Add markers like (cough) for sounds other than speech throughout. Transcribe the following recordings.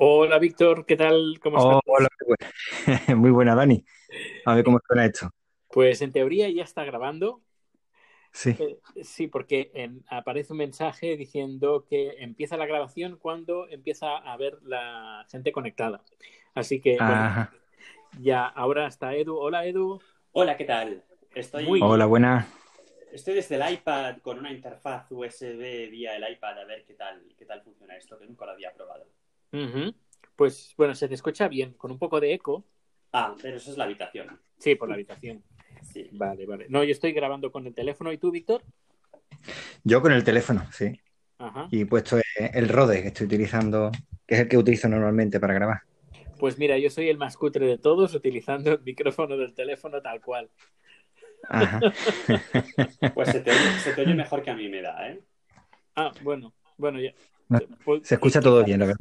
Hola Víctor, ¿qué tal? ¿Cómo Oh, estás? hola, (laughs) muy buena, Dani. A ver cómo suena esto. Pues en teoría ya está grabando. Sí. Eh, sí, porque en- aparece un mensaje diciendo que empieza la grabación cuando empieza a ver la gente conectada. Así que, bueno, ya ahora está Edu. Hola Edu. Hola, ¿qué tal? Estoy, Muy Hola, buena. estoy desde el iPad con una interfaz USB vía el iPad a ver qué tal, qué tal funciona esto, que nunca lo había probado. Pues bueno, se te escucha bien, con un poco de eco. Ah, pero eso es la habitación. Sí, por la habitación. Sí. Vale, vale. No, yo estoy grabando con el teléfono. ¿Y tú, Víctor? Yo con el teléfono, sí. Ajá. Y he puesto el Rode que estoy utilizando, que es el que utilizo normalmente para grabar. Pues mira, yo soy el más cutre de todos utilizando el micrófono del teléfono tal cual. Ajá. (laughs) Pues se te, oye, se te oye mejor que a mí me da, ¿eh? Ah, bueno, bueno, ya. No, Pues- Se escucha todo bien, la verdad.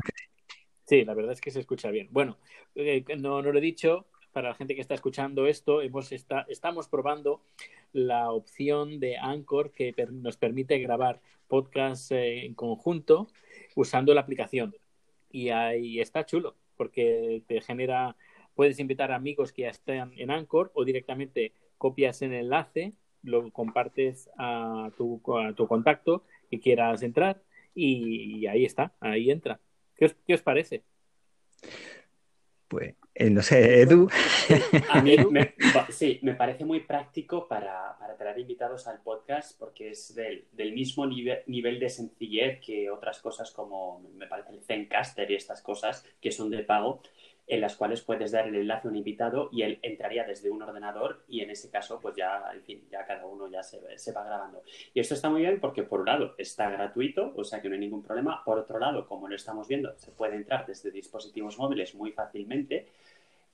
Sí. La verdad es que se escucha bien. Bueno, eh, no, no lo he dicho, para la gente que está escuchando esto, hemos está, estamos probando la opción de Anchor que nos permite grabar podcasts eh, en conjunto usando la aplicación. Y ahí está chulo, porque te genera, puedes invitar a amigos que ya estén en Anchor o directamente copias el enlace, lo compartes a tu, a tu contacto que quieras entrar y ahí está, ahí entra. ¿Qué os, qué os parece? Pues, eh, no sé, Edu. A mí (laughs) me, sí, me parece muy práctico para, para traer invitados al podcast porque es del, del mismo nivel, nivel de sencillez que otras cosas como me parece el Zencaster y estas cosas que son de pago, en las cuales puedes dar el enlace a un invitado y él entraría desde un ordenador y en ese caso pues ya, en fin, ya cada uno ya se, va grabando. Y esto está muy bien porque por un lado está gratuito, o sea que no hay ningún problema. Por otro lado, como lo estamos viendo, se puede entrar desde dispositivos móviles muy fácilmente.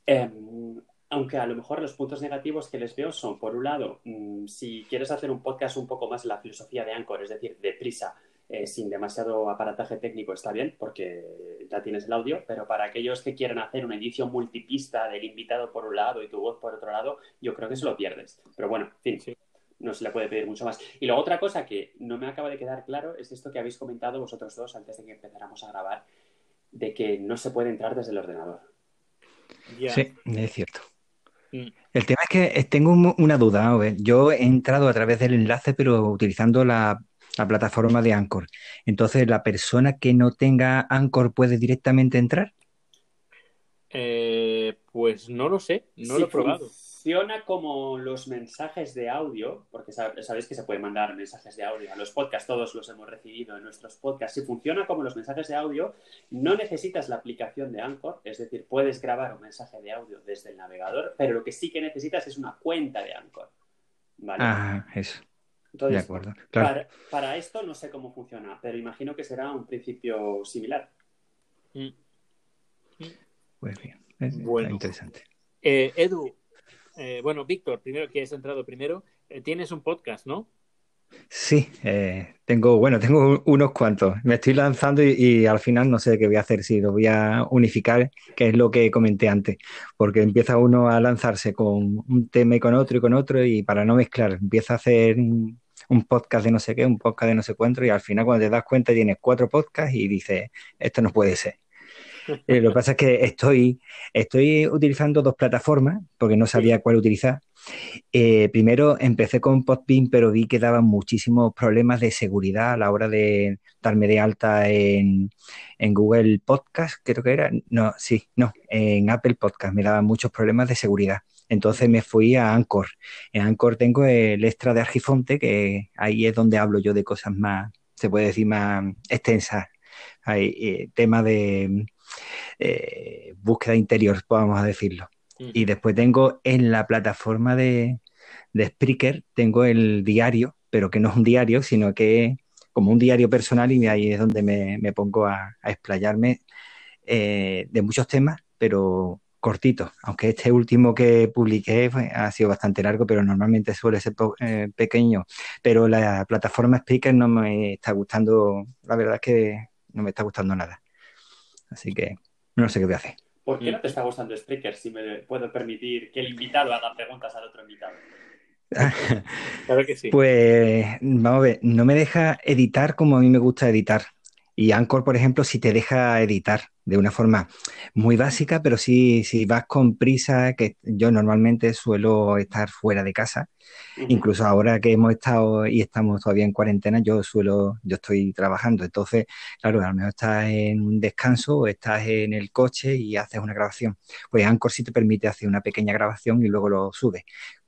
Eh, aunque a lo mejor los puntos negativos que les veo son, por un lado, mm, si quieres hacer un podcast un poco más la filosofía de Anchor, es decir, deprisa, eh, sin demasiado aparataje técnico, está bien, porque ya tienes el audio, pero para aquellos que quieran hacer una edición multipista del invitado por un lado y tu voz por otro lado, yo creo que se lo pierdes. Pero bueno, en fin, Sí. no se le puede pedir mucho más. Y luego otra cosa que no me acaba de quedar claro es esto que habéis comentado vosotros dos antes de que empezáramos a grabar, de que no se puede entrar desde el ordenador. Sí, es cierto. Mm. El tema es que tengo un- una duda. Yo he entrado a través del enlace, pero utilizando la, la plataforma de Anchor. Entonces, ¿la persona que no tenga Anchor puede directamente entrar? Eh, pues no lo sé, no Sí, lo he probado. Funciona como los mensajes de audio, porque sab- sabéis que se pueden mandar mensajes de audio a los podcasts, todos los hemos recibido en nuestros podcasts. Si funciona como los mensajes de audio, no necesitas la aplicación de Anchor, es decir, puedes grabar un mensaje de audio desde el navegador, pero lo que sí que necesitas es una cuenta de Anchor. ¿Vale? Ah, eso. De acuerdo. Claro. para, para esto no sé cómo funciona, pero imagino que será un principio similar. Mm. Pues bien. Es- Bueno. interesante. Eh, Edu, eh, bueno, Víctor, primero que has entrado primero, eh, tienes un podcast, ¿no? Sí, eh, tengo, bueno, tengo unos cuantos. Me estoy lanzando y, y al final no sé qué voy a hacer, si lo voy a unificar, que es lo que comenté antes, porque empieza uno a lanzarse con un tema y con otro y con otro y para no mezclar, empieza a hacer un, un podcast de no sé qué, un podcast de no sé cuánto y al final cuando te das cuenta tienes cuatro podcasts y dices, esto no puede ser. Eh, lo que pasa es que estoy, estoy utilizando dos plataformas porque no sabía cuál utilizar. Eh, primero empecé con Podbean, pero vi que daban muchísimos problemas de seguridad a la hora de darme de alta en, en Google Podcast, creo que era. No, sí, no, en Apple Podcast me daban muchos problemas de seguridad. Entonces me fui a Anchor. En Anchor tengo el extra de Argifonte, que ahí es donde hablo yo de cosas más, se puede decir, más extensas. Hay eh, tema de eh, búsqueda interior, vamos a decirlo. Y después tengo en la plataforma de, de Spreaker, tengo el diario, pero que no es un diario, sino que es como un diario personal y ahí es donde me, me pongo a, a explayarme eh, de muchos temas, pero cortitos. Aunque este último que publiqué fue- ha sido bastante largo, pero normalmente suele ser po- eh, pequeño. Pero la plataforma Spreaker no me está gustando, la verdad es que no me está gustando nada. Así que no sé qué voy a hacer. ¿Por qué Mm. no te está gustando Spreaker si me puedo permitir que el invitado haga preguntas al otro invitado? Claro que sí. (laughs) Pues vamos a ver, no me deja editar como a mí me gusta editar. Y Anchor, por ejemplo, sí te deja editar. de una forma muy básica, pero sí, si vas con prisa, que yo normalmente suelo estar fuera de casa, incluso ahora que hemos estado y estamos todavía en cuarentena, yo suelo, yo estoy trabajando, entonces, claro, a lo mejor estás en un descanso o estás en el coche y haces una grabación. Pues Anchor sí te permite hacer una pequeña grabación y luego lo subes.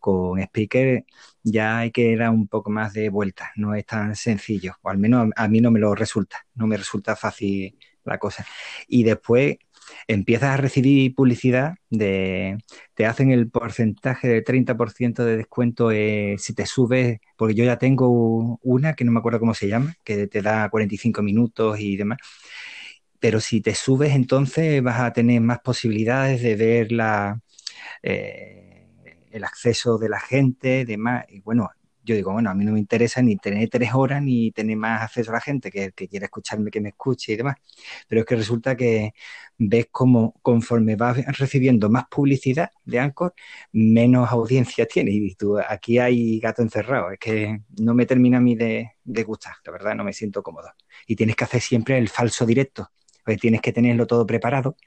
Con Speaker ya hay que dar un poco más de vuelta, no es tan sencillo, o al menos a mí no me lo resulta, no me resulta fácil la cosa. Y después empiezas a recibir publicidad de, te hacen el porcentaje del 30% de descuento eh, si te subes, porque yo ya tengo una que no me acuerdo cómo se llama, que te da 45 minutos y demás. Pero si te subes, entonces vas a tener más posibilidades de ver la, eh, el acceso de la gente, demás. Y bueno, yo digo, bueno, a mí no me interesa ni tener tres horas ni tener más acceso a la gente que, que quiera escucharme, que me escuche y demás. Pero es que resulta que ves como conforme vas recibiendo más publicidad de Anchor, menos audiencia tiene. Y tú, aquí hay gato encerrado. Es que no me termina a mí de, de gustar, la verdad, no me siento cómodo. Y tienes que hacer siempre el falso directo pues tienes que tenerlo todo preparado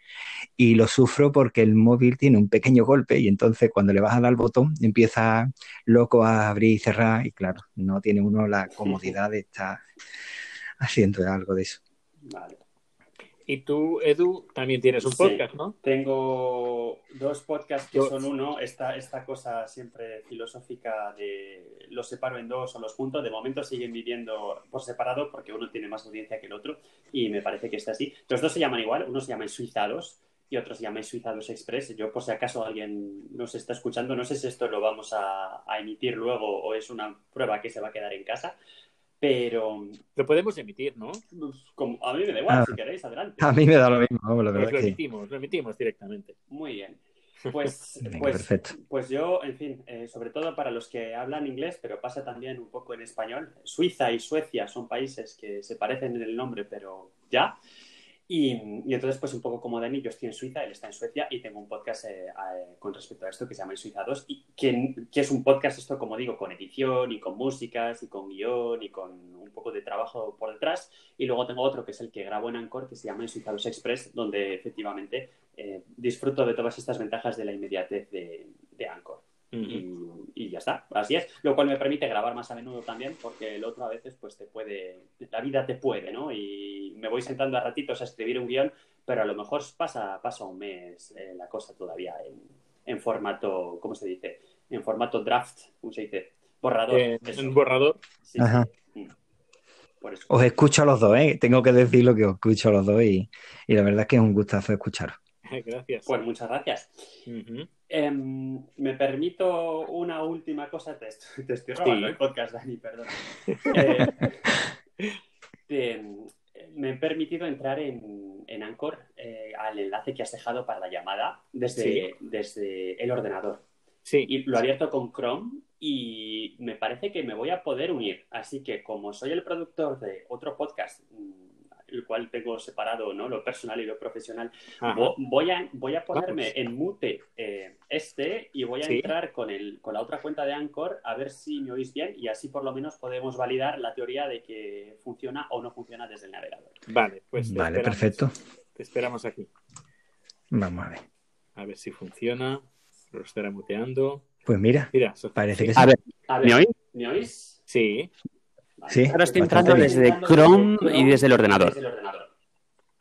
y lo sufro porque el móvil tiene un pequeño golpe y entonces cuando le vas a dar el botón empieza loco a abrir y cerrar y claro, no tiene uno la comodidad de estar haciendo algo de eso. Vale. Y tú, Edu, también tienes un podcast, Sí, ¿no? Tengo dos podcasts que Yo- son uno, esta, esta cosa siempre filosófica de los separo en dos o los junto. De momento siguen viviendo por separado porque uno tiene más audiencia que el otro y me parece que está así. Los dos se llaman igual, uno se llama Suizados y otro se llama Suizados Express. Yo, por si acaso alguien nos está escuchando, no sé si esto lo vamos a, a emitir luego o es una prueba que se va a quedar en casa, pero Lo podemos emitir, ¿no? pues, como, a mí me da igual, Ah. si queréis, adelante. A mí me da lo mismo, vamos, la Pues verdad lo es que emitimos, lo emitimos directamente. Muy bien. Pues, (laughs) Venga, pues, perfecto. pues yo, en fin, eh, sobre todo para los que hablan inglés, pero pasa también un poco en español. Suiza y Suecia son países que se parecen en el nombre, pero ya. Y, entonces, pues un poco como Dani, yo estoy en Suiza, él está en Suecia y tengo un podcast eh, con respecto a esto que se llama Suiza 2, y que, que es un podcast, esto como digo, con edición y con músicas y con guion y con un poco de trabajo por detrás. Y luego tengo otro que es el que grabo en Anchor, que se llama Suiza 2 Express, donde efectivamente eh, disfruto de todas estas ventajas de la inmediatez de, de Anchor. Y, y ya está, así es. Lo cual me permite grabar más a menudo también, porque el otro a veces pues te puede, la vida te puede, ¿no? Y me voy sentando a ratitos a escribir un guion, pero a lo mejor pasa, pasa un mes eh, la cosa todavía en, en formato, ¿cómo se dice? En formato draft, ¿cómo se dice? Borrador. Eh, un borrador. Sí, Ajá. sí. Mm. Por eso. os escucho a los dos, ¿eh? Tengo que decirlo que os escucho a los dos y, y la verdad es que es un gustazo escucharos. Gracias. Pues muchas gracias. Em, me permito una última cosa. Te estoy, te estoy robando Sí. el podcast, Dani, perdón. (laughs) Eh, em, me he permitido entrar en, en Anchor eh, al enlace que has dejado para la llamada desde, Sí. desde el ordenador. Sí, Y lo he abierto con Chrome y me parece que me voy a poder unir. Así que como soy el productor de otro podcast, mm, el cual tengo separado ¿no? lo personal y lo profesional. Vo- Voy a, voy a ponerme Vamos. en mute eh, este y voy a Sí. entrar con, el, con la otra cuenta de Anchor a ver si me oís bien y así por lo menos podemos validar la teoría de que funciona o no funciona desde el navegador. Vale, pues vale, esperamos. perfecto. Te esperamos aquí. Vamos a ver. A ver si funciona. Lo estará muteando. Pues mira, Mira, parece que Sí. sí. A ver, A ¿me oís? ¿Me oís? Sí. Sí. Ahora estoy entrando bien. desde Chrome y desde el ordenador.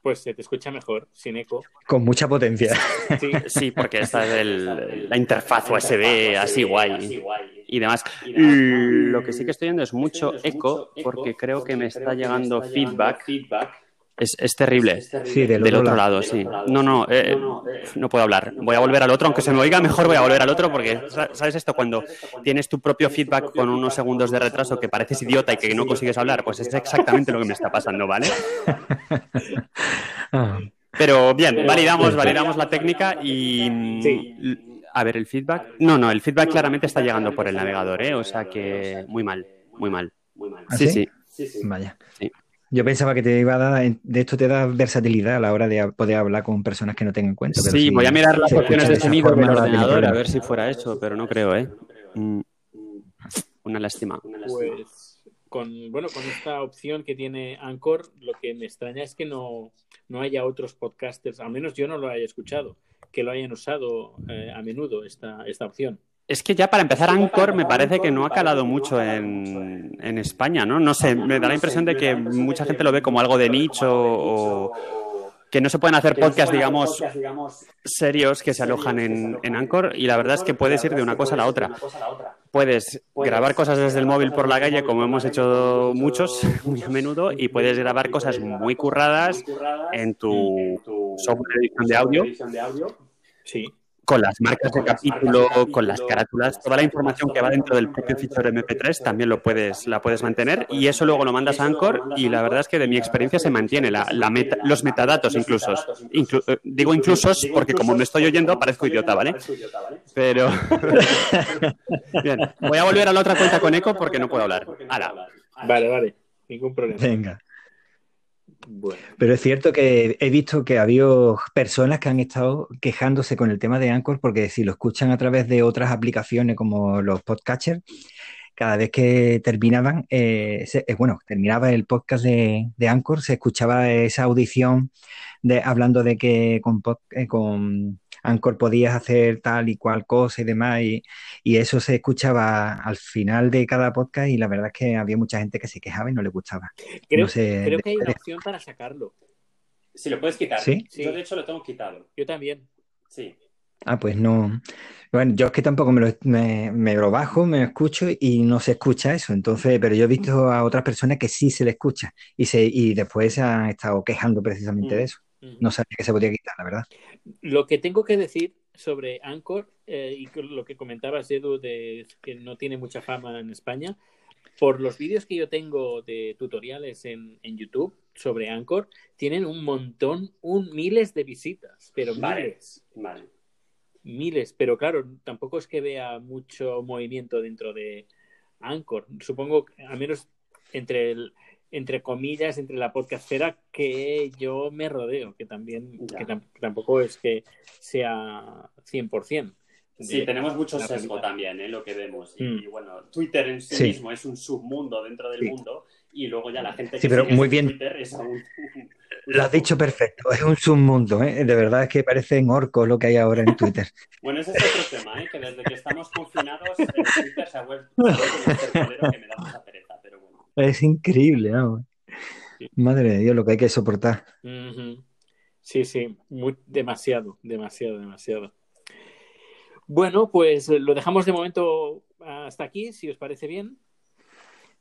pues se te escucha mejor, sin eco. Con mucha potencia. Sí, (laughs) Sí, porque esta es el- la interfaz USB así guay guay. y demás. Y demás, Lo que sí que estoy viendo es mucho eco porque creo que me está llegando feedback. Es, es terrible. Sí, del Del otro otro lado. lado, sí. No, no, eh, no puedo hablar. Voy a volver al otro, aunque se me oiga mejor voy a volver al otro porque, sa- ¿sabes esto? Cuando tienes tu propio feedback con unos segundos de retraso que pareces idiota y que no consigues hablar, pues es exactamente lo que me está pasando, ¿vale? (laughs) (laughs) Pero bien, validamos, validamos la técnica y... Sí. A ver, el feedback... No, no, el feedback claramente está llegando por el navegador, ¿eh? O sea que muy mal, muy mal. Muy mal. ¿Ah, Sí, sí? sí. Sí, sí. vaya. Sí. Yo pensaba que te iba a dar, de esto te da versatilidad a la hora de poder hablar con personas que no tengan cuenta. pero Sí, si voy a mirar las opciones de sonido del ordenador a ver si fuera eso, pero no creo, ¿eh? Mm, Una lástima. Una lástima. pues con, bueno, con esta opción que tiene Anchor, lo que me extraña es que no, no haya otros podcasters, al menos yo no lo haya escuchado, que lo hayan usado eh, a menudo esta, esta opción. Es que ya para empezar, Anchor me parece que no ha calado mucho en, en España, ¿no? No sé, me da la impresión de que mucha gente lo ve como algo de nicho o, que no se pueden hacer podcasts, digamos, serios que se alojan en, en, Anchor y la verdad es que puedes ir de una cosa a la otra. Puedes grabar cosas desde el móvil por la calle, como hemos hecho muchos (laughs) muy a menudo, y puedes grabar cosas muy curradas en tu software de edición de audio. Sí con las marcas de capítulo, con las carátulas, toda la información que va dentro del propio fichero MP3 también lo puedes, la puedes mantener y eso luego lo mandas a Anchor y la verdad es que de mi experiencia se mantiene la, los metadatos incluso. Eh, digo inclusos porque como me estoy oyendo parezco idiota, ¿vale? Pero... (laughs) Bien, voy a volver a la otra cuenta con Eco porque no puedo hablar. Vale, vale, ningún problema. Venga. Pero es cierto que he visto que ha habido personas que han estado quejándose con el tema de Anchor porque si lo escuchan a través de otras aplicaciones como los podcatchers, cada vez que terminaban, eh, eh, bueno, terminaba el podcast de, de, Anchor, se escuchaba esa audición de, hablando de que con, eh, con Anchor podías hacer tal y cual cosa y demás, y, eso se escuchaba al final de cada podcast y la verdad es que había mucha gente que se quejaba y no le gustaba. Creo, creo que hay una opción para sacarlo. Si lo puedes quitar. ¿Sí? Yo de hecho lo tengo quitado. Yo también. Sí. Ah, pues no. Bueno, yo es que tampoco me lo, me, lo, bajo, me lo escucho y no se escucha eso. Entonces, pero yo he visto a otras personas que sí se le escucha y, se, y después se han estado quejando precisamente de mm. eso. No sabía que se podía quitar, la verdad. Lo que tengo que decir sobre Anchor eh, y lo que comentabas, Edu, de que no tiene mucha fama en España, por los vídeos que yo tengo de tutoriales en, YouTube sobre Anchor, tienen un montón, un miles de visitas, pero miles. Miles, pero claro, tampoco es que vea mucho movimiento dentro de Anchor. Supongo, al menos entre el, entre comillas, entre la podcastera que yo me rodeo, que también que tampoco es que sea 100%. Sí, tenemos mucho sesgo también, ¿eh? lo que vemos. Y, mm. bueno, Twitter en sí, mismo es un submundo dentro del mundo y luego ya la gente que sí, pero muy bien. Twitter es aún... Lo has dicho perfecto, es un submundo, ¿eh? de verdad es que parece en orco lo que hay ahora en Twitter. (laughs) bueno, ese es otro tema, ¿eh? que desde que estamos confinados, Twitter se ha vuelto un que me da. Es increíble, ¿no? Madre de Dios, lo que hay que soportar. Sí, sí, muy, demasiado, demasiado, demasiado. Bueno, pues eh, lo dejamos de momento hasta aquí, si os parece bien.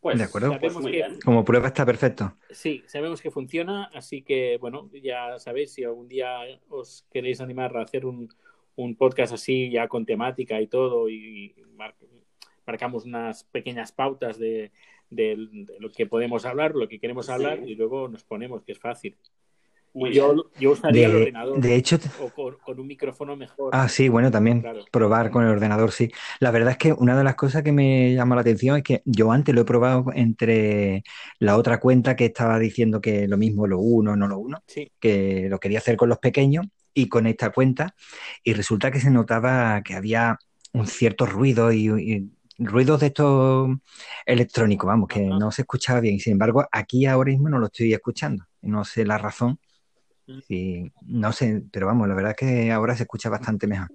Pues, de acuerdo, pues como prueba está perfecto. Sí, sabemos que funciona, así que bueno, ya sabéis, si algún día os queréis animar a hacer un, podcast así, ya con temática y todo, y marcamos unas pequeñas pautas de, de, lo que podemos hablar, lo que queremos hablar y luego nos ponemos, que es fácil. yo, yo, usaría el ordenador. De hecho, o con, un micrófono mejor. Ah, sí, bueno, también probar con el ordenador, sí. La verdad es que una de las cosas que me llama la atención es que yo antes lo he probado entre la otra cuenta que estaba diciendo que lo mismo lo uno, no lo uno, que lo quería hacer con los pequeños y con esta cuenta y resulta que se notaba que había un cierto ruido y ruidos de estos electrónicos, vamos, que no se escuchaba bien. Sin embargo, aquí ahora mismo no lo estoy escuchando. No sé la razón. Mm. no sé, pero vamos, la verdad es que ahora se escucha bastante mejor.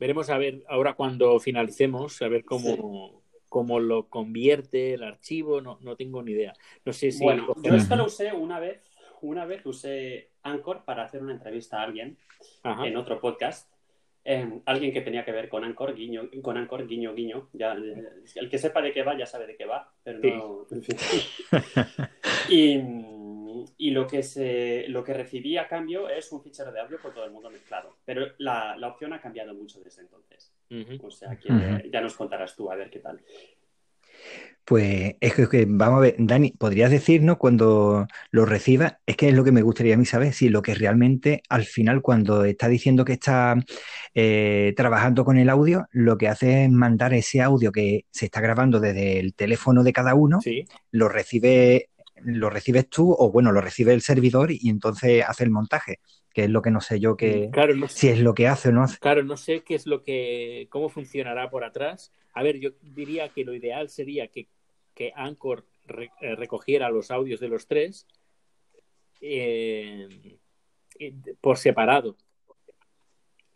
Veremos a ver, ahora cuando finalicemos, a ver cómo, cómo lo convierte el archivo, no, no tengo ni idea. No sé si. Bueno, yo esto lo usé una vez, una vez usé Anchor para hacer una entrevista a alguien en otro podcast Alguien que tenía que ver con Anchor, guiño, con Anchor, guiño, guiño. Ya, el que sepa de qué va ya sabe de qué va, pero no. (laughs) y, y, lo que se, lo que recibí a cambio es un fichero de audio por todo el mundo mezclado. Pero la, la opción ha cambiado mucho desde entonces. O sea que ya nos contarás tú a ver qué tal. Pues es que, vamos a ver, Dani, ¿podrías decirnos cuando lo reciba? Es que es lo que me gustaría a mí saber, si lo que realmente al final cuando está diciendo que está eh, trabajando con el audio, lo que hace es mandar ese audio que se está grabando desde el teléfono de cada uno, lo recibe lo recibes tú o bueno, lo recibe el servidor y entonces hace el montaje, que es lo que no sé yo que claro, si es lo que hace o no hace. Claro, no sé qué es lo que cómo funcionará por atrás. A ver, yo diría que lo ideal sería que que Anchor eh, recogiera los audios de los tres eh, por separado.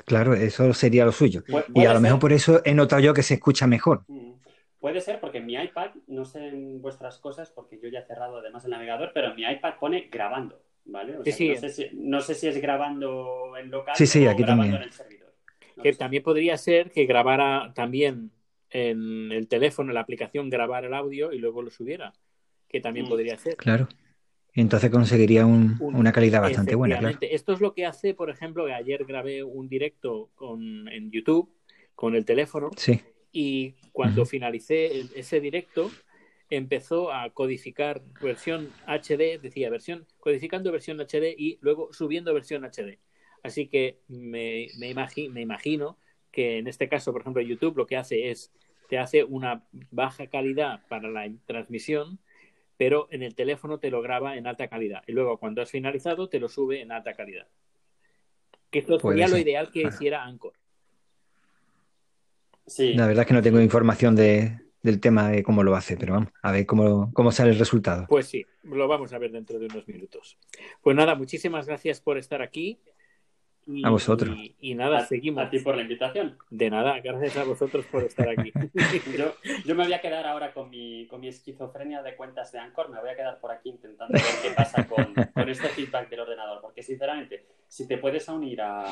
Claro, eso sería lo suyo. y a lo mejor por eso he notado yo que se escucha mejor. Mm. Puede ser porque en mi iPad, no sé en vuestras cosas, porque yo ya he cerrado además el navegador, pero en mi iPad pone grabando, ¿vale? no, sé si, es grabando en local o grabando en el servidor. que también podría ser que grabara también en el teléfono, en la aplicación, grabar el audio y luego lo subiera, que también mm. podría ser. Claro. Entonces conseguiría una calidad bastante buena. Claro. Esto es lo que hace, por ejemplo, que ayer grabé un directo con, en YouTube con el teléfono. Sí. Y cuando finalicé ese directo, empezó a codificar versión HD, decía versión, codificando versión HD y luego subiendo versión HD. Así que me, me, me imagino que en este caso, por ejemplo, YouTube lo que hace es, te hace una baja calidad para la transmisión, pero en el teléfono te lo graba en alta calidad. Y luego cuando has finalizado, te lo sube en alta calidad. Que esto sería lo ideal que hiciera Anchor. La verdad es que no tengo información del tema de cómo lo hace, pero vamos, a ver cómo, cómo sale el resultado. Pues sí, lo vamos a ver dentro de unos minutos. Pues nada, muchísimas gracias por estar aquí. a vosotros. Y, nada, seguimos. A ti por la invitación. De nada, gracias a vosotros por estar aquí. (laughs) (laughs) yo, me voy a quedar ahora con mi, con mi esquizofrenia de cuentas de Anchor, me voy a quedar por aquí intentando ver qué pasa con, con este feedback del ordenador, porque sinceramente, si te puedes unir a,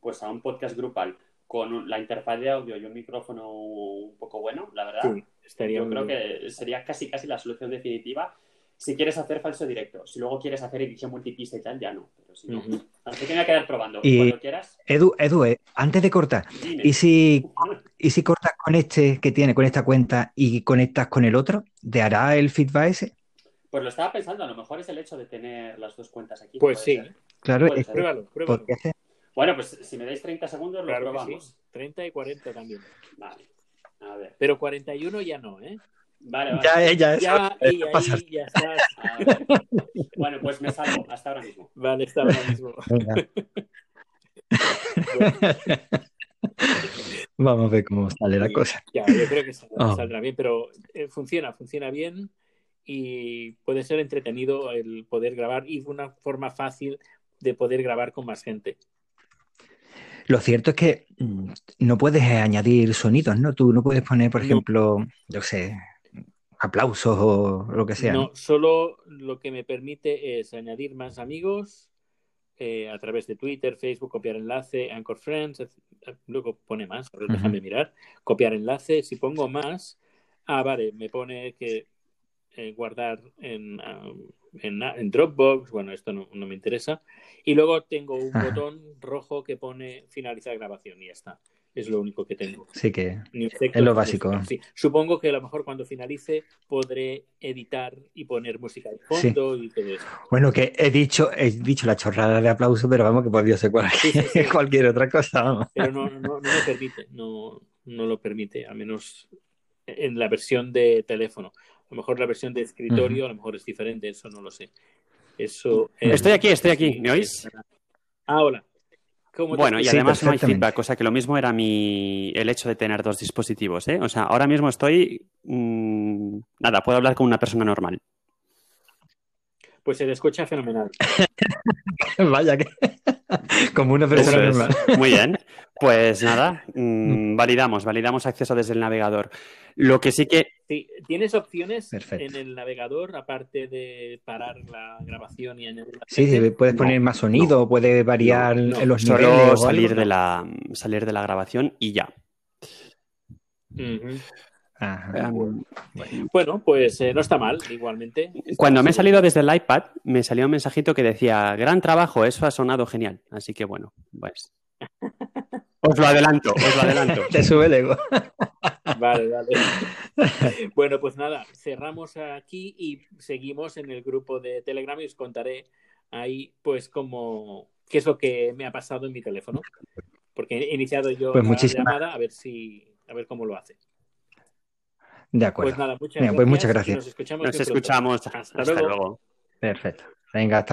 pues a un podcast grupal con la interfaz de audio y un micrófono un poco bueno, la verdad. estaría yo creo que sería casi casi la solución definitiva si quieres hacer falso directo. Si luego quieres hacer edición multipista y tal, ya no. Pero si no. Así que me voy a quedar probando. Y Cuando quieras. Edu, Edu eh, antes de cortar, ¿y si, (laughs) ¿y si cortas con este que tiene, con esta cuenta y conectas con el otro? ¿Te hará el feedback ese? Pues lo estaba pensando, a lo mejor es el hecho de tener las dos cuentas aquí. Pues sí. Claro, pruébalo, pruébalo. Bueno, pues si me dais 30 segundos, lo probamos. 30 y 40 también. Vale. A ver. Pero 41 ya no, ¿eh? Vale, vale. Ya, ella, ya, y ahí ya estás. Bueno, pues me salgo hasta ahora mismo. Vale, hasta ahora mismo. Vamos a ver cómo sale la cosa. Ya, yo creo que oh. saldrá, bien, pero eh, funciona, funciona bien y puede ser entretenido el poder grabar y una forma fácil de poder grabar con más gente. Lo cierto es que mm, no puedes añadir sonidos, ¿no? Tú no puedes poner, por ejemplo, yo sé, aplausos o lo que sea. No, solo lo que me permite es añadir más amigos eh, a través de Twitter, Facebook, copiar enlace, Anchor Friends, luego pone más, déjame mirar, copiar enlace, si pongo más, ah, vale, me pone que eh, guardar en, en, Dropbox, bueno, esto no, me interesa. Y luego tengo un botón rojo que pone finalizar grabación y ya está. Es lo único que tengo. Sí, que es lo básico. Supongo que a lo mejor cuando finalice podré editar y poner música de fondo y todo eso. Bueno, que he dicho, he dicho la chorrada de aplauso, pero vamos que podría ser cualquier, cualquier otra cosa. Pero no, no, no me permite, no, no lo permite, al menos en la versión de teléfono. A lo mejor la versión de escritorio, a lo mejor es diferente, eso no lo sé. Eso Estoy aquí, estoy aquí, ¿me oís? Ah, hola. Bueno, y además no hay feedback, o sea que lo mismo era mi el hecho de tener dos dispositivos, ¿eh? O sea, ahora mismo estoy mm, nada, puedo hablar con una persona normal. Pues se le escucha fenomenal. (laughs) Vaya que (laughs) como una persona normal. Muy bien. Pues (laughs) nada, mm, validamos, validamos acceso desde el navegador. Lo que sí que. Sí, tienes opciones en el navegador, aparte de parar la grabación y añadir. Sí, puedes poner más sonido, puede variar los Solo salir de la salir de la grabación y ya. bueno. pues eh, no está mal, igualmente. Cuando me he salido desde el iPad, me salió un mensajito que decía, gran trabajo, eso ha sonado genial. Así que bueno, pues. (laughs) Os lo adelanto, os lo adelanto. (laughs) Te sube el ego. Vale, vale. Bueno, pues nada, cerramos aquí y seguimos en el grupo de Telegram y os contaré ahí, pues, cómo, qué es lo que me ha pasado en mi teléfono. Porque he iniciado yo pues la llamada a ver si, a ver cómo lo hace. De acuerdo. Pues nada, muchas pues muchas gracias. Nos escuchamos. Nos escuchamos. Hasta, luego. Perfecto. Venga, hasta luego.